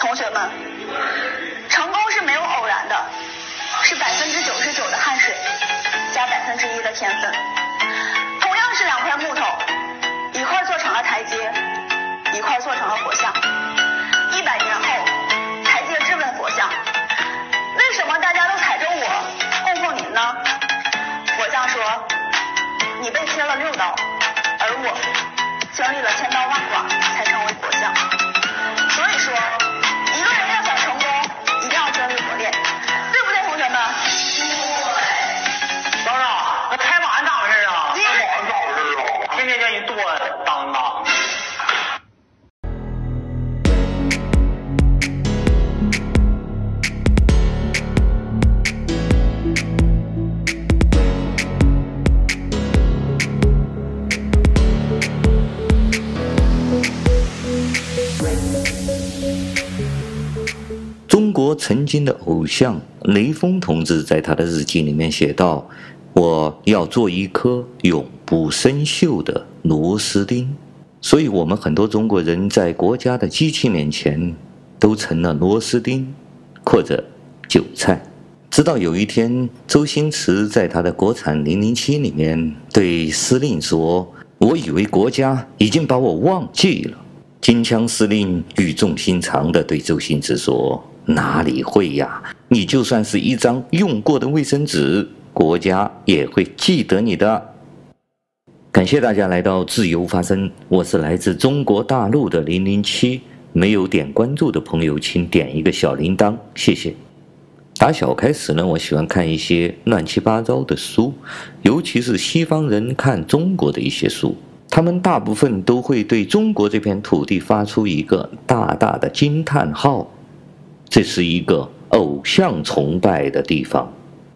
同学们，成功是没有偶然的，是百分之九十九的汗水加百分之一的天分。同样是两块木头，一块做成了台阶，一块做成了佛像。一百年后，台阶质问佛像：为什么大家都踩着我供奉您呢？佛像说：你被切了六刀，而我经历了千刀万剐才成为曾经的偶像雷锋同志在他的日记里面写道：“我要做一颗永不生锈的螺丝钉。”所以，我们很多中国人在国家的机器面前都成了螺丝钉或者韭菜。直到有一天，周星驰在他的国产《零零七》里面对司令说：“我以为国家已经把我忘记了。”金枪司令语重心长地对周星驰说。哪里会呀？你就算是一张用过的卫生纸，国家也会记得你的。感谢大家来到自由发声，我是来自中国大陆的零零七。没有点关注的朋友，请点一个小铃铛，谢谢。打小开始呢，我喜欢看一些乱七八糟的书，尤其是西方人看中国的一些书，他们大部分都会对中国这片土地发出一个大大的惊叹号。这是一个偶像崇拜的地方。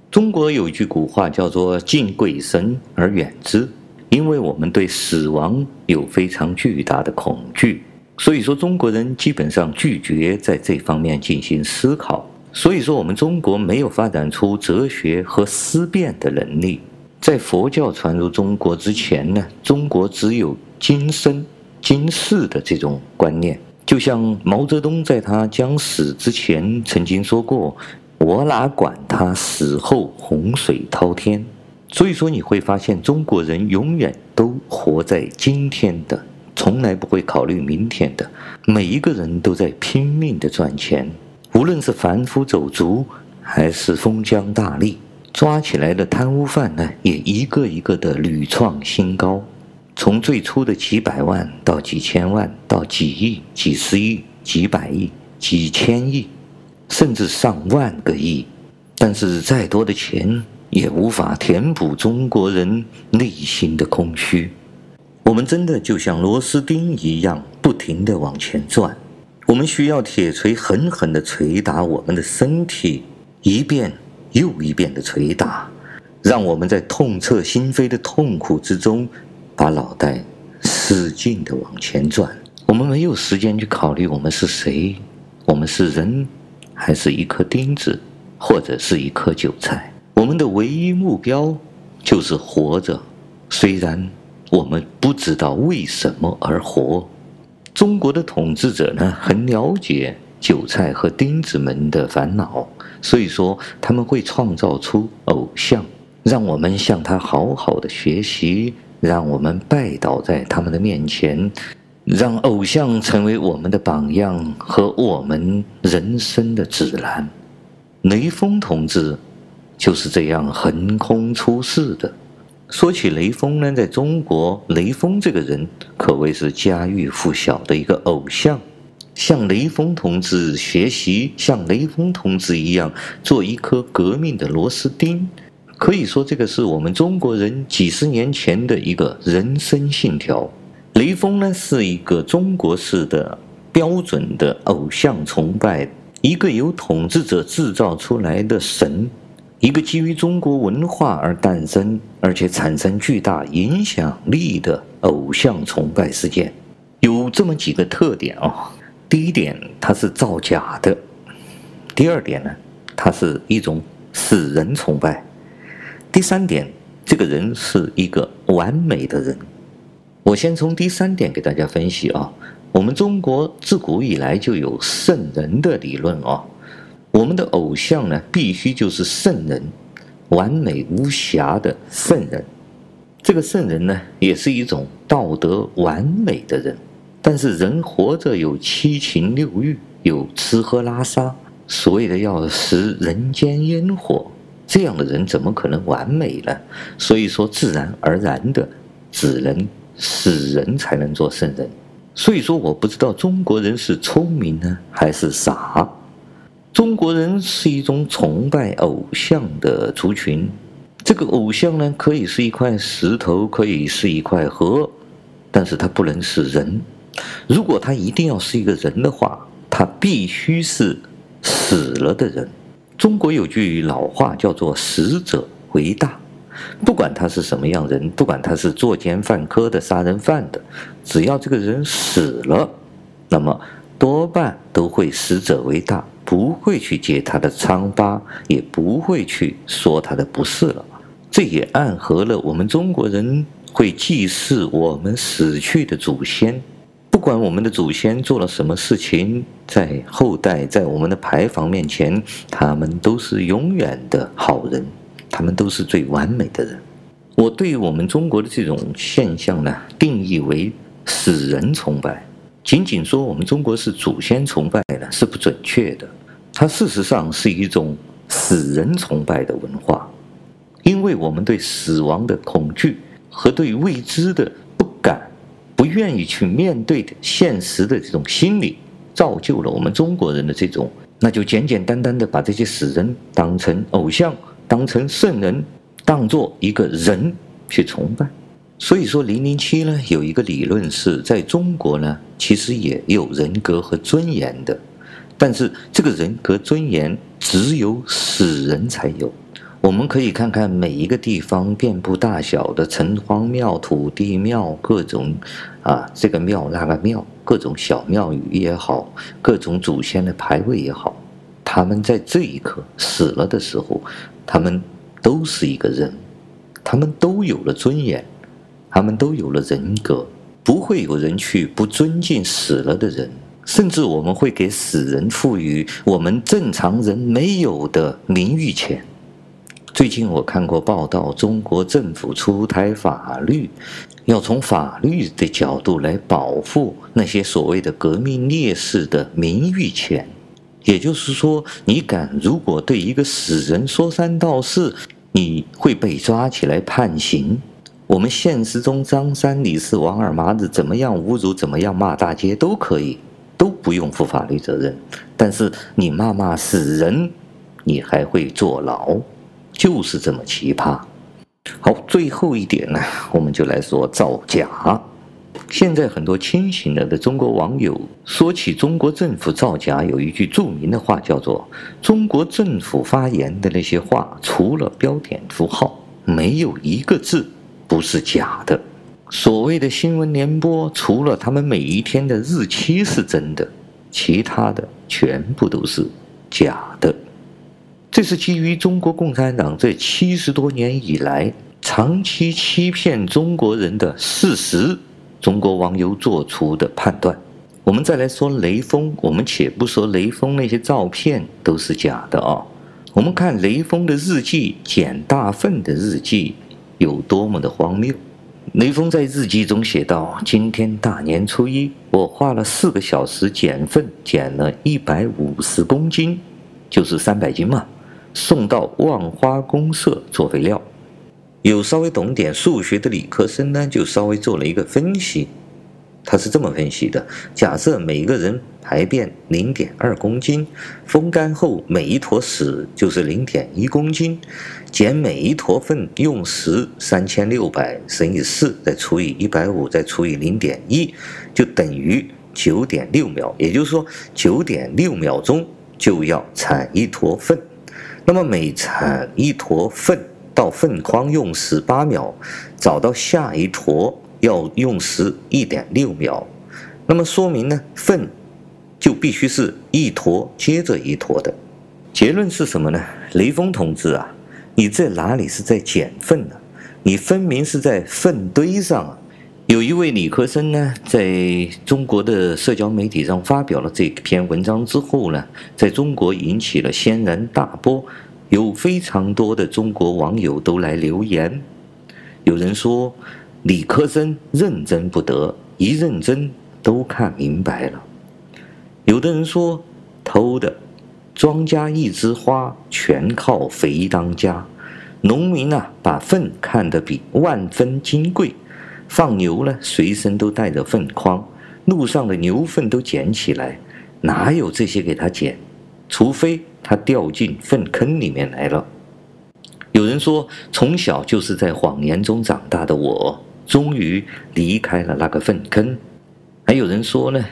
中国有一句古话叫做“敬鬼神而远之”，因为我们对死亡有非常巨大的恐惧，所以说中国人基本上拒绝在这方面进行思考。所以说，我们中国没有发展出哲学和思辨的能力。在佛教传入中国之前呢，中国只有今生今世的这种观念。就像毛泽东在他将死之前曾经说过：“我哪管他死后洪水滔天。”所以说你会发现，中国人永远都活在今天的，从来不会考虑明天的。每一个人都在拼命的赚钱，无论是凡夫走卒还是封疆大吏，抓起来的贪污犯呢，也一个一个的屡创新高。从最初的几百万到几千万，到几亿、几十亿、几百亿、几千亿，甚至上万个亿，但是再多的钱也无法填补中国人内心的空虚。我们真的就像螺丝钉一样，不停地往前转。我们需要铁锤狠狠地锤打我们的身体，一遍又一遍地捶打，让我们在痛彻心扉的痛苦之中。把脑袋使劲地往前转，我们没有时间去考虑我们是谁，我们是人，还是一颗钉子，或者是一颗韭菜。我们的唯一目标就是活着，虽然我们不知道为什么而活。中国的统治者呢，很了解韭菜和钉子们的烦恼，所以说他们会创造出偶像，让我们向他好好的学习。让我们拜倒在他们的面前，让偶像成为我们的榜样和我们人生的指南。雷锋同志就是这样横空出世的。说起雷锋呢，在中国，雷锋这个人可谓是家喻户晓的一个偶像。向雷锋同志学习，像雷锋同志一样做一颗革命的螺丝钉。可以说，这个是我们中国人几十年前的一个人生信条。雷锋呢，是一个中国式的标准的偶像崇拜，一个由统治者制造出来的神，一个基于中国文化而诞生，而且产生巨大影响力的偶像崇拜事件，有这么几个特点啊、哦。第一点，它是造假的；第二点呢，它是一种死人崇拜。第三点，这个人是一个完美的人。我先从第三点给大家分析啊。我们中国自古以来就有圣人的理论啊、我们的偶像呢，必须就是圣人，完美无瑕的圣人。这个圣人呢，也是一种道德完美的人。但是人活着有七情六欲，有吃喝拉撒，所谓的要食人间烟火，这样的人怎么可能完美呢？所以说，自然而然的，只能死人才能做圣人。所以说，我不知道中国人是聪明呢，还是傻。中国人是一种崇拜偶像的族群，这个偶像呢，可以是一块石头，可以是一块河，但是它不能是人。如果他一定要是一个人的话，他必须是死了的人。中国有句老话叫做“死者为大”，不管他是什么样人，不管他是作奸犯科的、杀人犯的，只要这个人死了，那么多半都会死者为大，不会去揭他的疮疤，也不会去说他的不是了。这也暗合了我们中国人会祭祀我们死去的祖先。不管我们的祖先做了什么事情，在后代，在我们的牌坊面前，他们都是永远的好人，他们都是最完美的人。我对于我们中国的这种现象呢，定义为死人崇拜。仅仅说我们中国是祖先崇拜呢，是不准确的。它事实上是一种死人崇拜的文化，因为我们对死亡的恐惧和对未知的。不愿意去面对的现实的这种心理，造就了我们中国人的这种，那就简简单单的把这些死人当成偶像，当成圣人，当做一个人去崇拜。所以说，零零七呢有一个理论是在中国呢，其实也有人格和尊严的，但是这个人格尊严只有死人才有。我们可以看看每一个地方遍布大小的城隍庙、土地庙，各种啊，这个庙那个庙，各种小庙宇也好，各种祖先的牌位也好，他们在这一刻死了的时候，他们都是一个人，他们都有了尊严，他们都有了人格，不会有人去不尊敬死了的人，甚至我们会给死人赋予我们正常人没有的名誉权。最近我看过报道，中国政府出台法律，要从法律的角度来保护那些所谓的革命烈士的名誉权。也就是说，你敢如果对一个死人说三道四，你会被抓起来判刑。我们现实中张三李四王二麻子怎么样侮辱，怎么样骂大街都可以，都不用负法律责任。但是你骂骂死人，你还会坐牢。就是这么奇葩。好，最后一点呢，我们就来说造假。现在很多清醒了的中国网友说起中国政府造假，有一句著名的话叫做：“中国政府发言的那些话，除了标点符号，没有一个字不是假的。”所谓的新闻联播，除了他们每一天的日期是真的，其他的全部都是假的。这是基于中国共产党这七十多年以来长期欺骗中国人的事实，中国网友做出的判断。我们再来说雷锋，我们且不说雷锋那些照片都是假的啊，我们看雷锋的日记，捡大粪的日记有多么的荒谬。雷锋在日记中写道：“今天大年初一，我花了四个小时捡粪，捡了一百五十公斤，就是三百斤嘛。”送到万花公社做肥料，有稍微懂点数学的理科生呢，就稍微做了一个分析。他是这么分析的：假设每个人排便零点二公斤，风干后每一坨屎就是零点一公斤，减每一坨粪用时三千六百乘以四，再除以一百五，再除以零点一，就等于九点六秒。也就是说，九点六秒钟就要产一坨粪。那么每铲一坨粪到粪筐用时八秒，找到下一坨要用时一点六秒。那么说明呢，粪就必须是一坨接着一坨的。结论是什么呢？雷锋同志啊，你在哪里是在捡粪呢？你分明是在粪堆上啊！有一位理科生呢，在中国的社交媒体上发表了这篇文章之后呢，在中国引起了轩然大波，有非常多的中国网友都来留言。有人说，理科生认真不得，一认真都看明白了。有的人说，偷的，庄稼一枝花，全靠肥当家。农民啊，把粪看得比万分金贵。放牛呢，随身都带着粪筐，路上的牛粪都捡起来，哪有这些给他捡？除非他掉进粪坑里面来了。有人说，从小就是在谎言中长大的我，终于离开了那个粪坑。还有人说呢，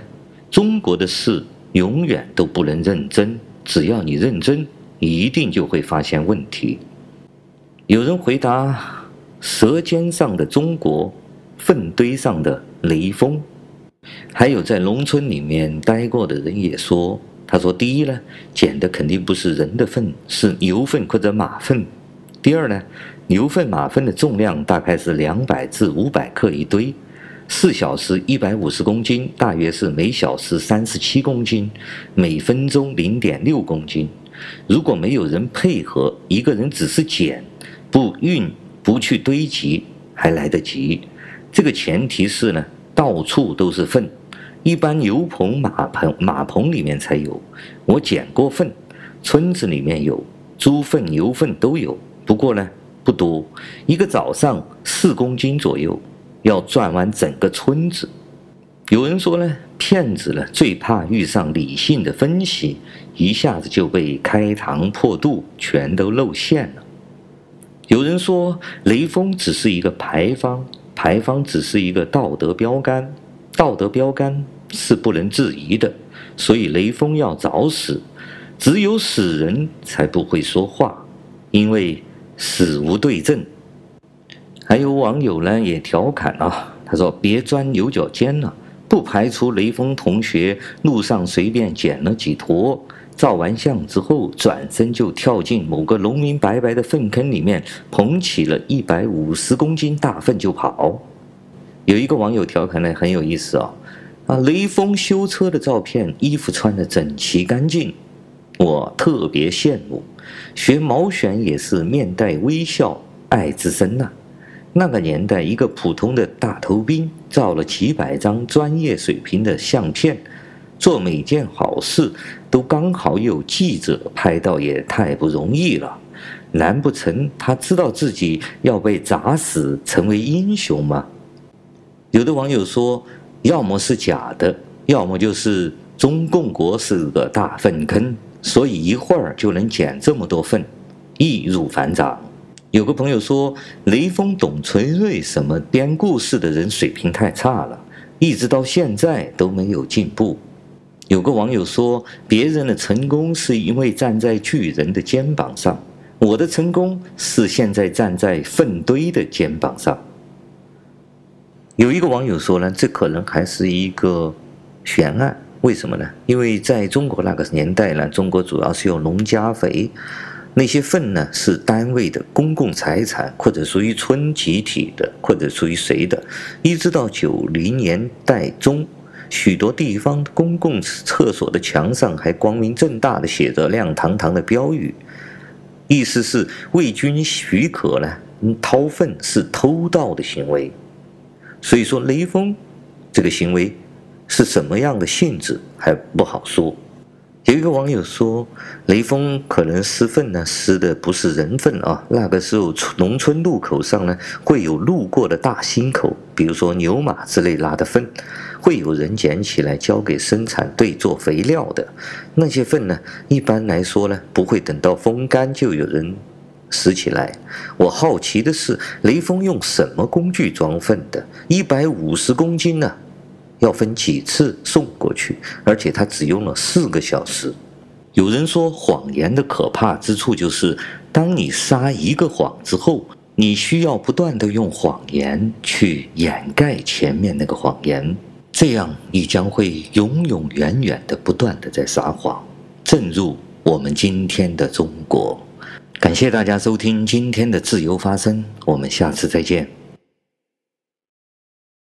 中国的事永远都不能认真，只要你认真，一定就会发现问题。有人回答：舌尖上的中国。粪堆上的雷锋，还有在农村里面待过的人也说，他说：第一呢，捡的肯定不是人的粪，是牛粪或者马粪；第二呢，牛粪马粪的重量大概是两百至五百克一堆，四小时一百五十公斤，大约是每小时三十七公斤，每分钟零点六公斤。如果没有人配合，一个人只是捡，不运，不去堆积，还来得及。这个前提是呢，到处都是粪，一般牛棚、马棚、马棚里面才有。我捡过粪，村子里面有猪粪、牛粪都有，不过呢不多，一个早上四公斤左右，要转完整个村子。有人说呢，骗子呢最怕遇上理性的分析，一下子就被开膛破肚，全都露馅了。有人说雷锋只是一个牌坊。牌坊只是一个道德标杆，道德标杆是不能质疑的，所以雷锋要早死，只有死人才不会说话，因为死无对证。还有网友呢也调侃啊，他说：“别钻牛角尖了，不排除雷锋同学路上随便捡了几坨。”照完相之后，转身就跳进某个农民白白的粪坑里面，捧起了一百五十公斤大粪就跑。有一个网友调侃的很有意思、哦，啊，雷锋修车的照片，衣服穿得整齐干净，我特别羡慕。学毛选也是面带微笑，爱之深呐、那个年代，一个普通的大头兵，照了几百张专业水平的相片。做每件好事都刚好有记者拍到，也太不容易了。难不成他知道自己要被砸死成为英雄吗？有的网友说，要么是假的，要么就是中共国是个大粪坑，所以一会儿就能捡这么多粪，易如反掌。有个朋友说，雷锋、董存瑞什么编故事的人水平太差了，一直到现在都没有进步。有个网友说：“别人的成功是因为站在巨人的肩膀上，我的成功是现在站在粪堆的肩膀上。”有一个网友说呢：“这可能还是一个悬案，为什么呢？因为在中国那个年代呢，中国主要是用农家肥，那些粪呢是单位的公共财产，或者属于村集体的，或者属于谁的。一直到九零年代中。”许多地方公共厕所的墙上还光明正大的写着亮堂堂的标语，意思是未经许可呢，掏粪是偷盗的行为。所以说雷锋这个行为是什么样的性质还不好说。有一个网友说，雷锋可能施粪呢，施的不是人粪啊。那个时候，农村路口上呢，会有路过的大牲口，比如说牛马之类拉的粪，会有人捡起来交给生产队做肥料的。那些粪呢，一般来说呢，不会等到风干就有人拾起来。我好奇的是，雷锋用什么工具装粪的？一百五十公斤呢？要分几次送过去，而且他只用了四个小时。有人说，谎言的可怕之处就是，当你撒一个谎之后，你需要不断地用谎言去掩盖前面那个谎言，这样你将会永永远远地不断地在撒谎。正如我们今天的中国。感谢大家收听今天的自由发声，我们下次再见。